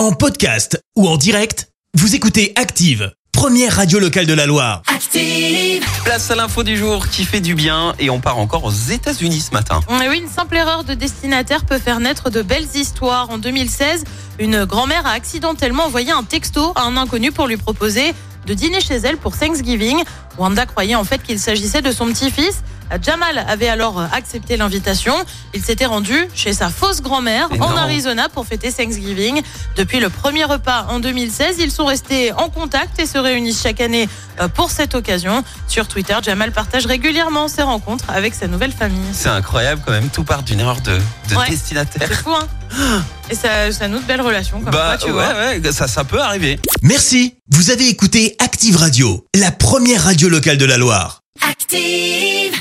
En podcast ou en direct, vous écoutez Active, première radio locale de la Loire. Active. Place à l'info du jour qui fait du bien et on part encore aux États-Unis ce matin. Et oui, une simple erreur de destinataire peut faire naître de belles histoires. En 2016, une grand-mère a accidentellement envoyé un texto à un inconnu pour lui proposer de dîner chez elle pour Thanksgiving. Wanda croyait en fait qu'il s'agissait de son petit-fils. Jamal avait alors accepté l'invitation. Il s'était rendu chez sa fausse grand-mère en. Arizona pour fêter Thanksgiving. Depuis le premier repas en 2016, ils sont restés en contact et se réunissent chaque année euh, pour cette occasion. Sur Twitter, Jamal partage régulièrement ses rencontres avec sa nouvelle famille. C'est incroyable quand même, tout part d'une erreur de, de Ouais. destinataire. C'est fou, hein Et ça, ça noue de belles relations, comme Bah quoi, tu ouais, vois. ouais, ça, ça peut arriver. Merci, vous avez écouté Active Radio, la première radio locale de la Loire. Active.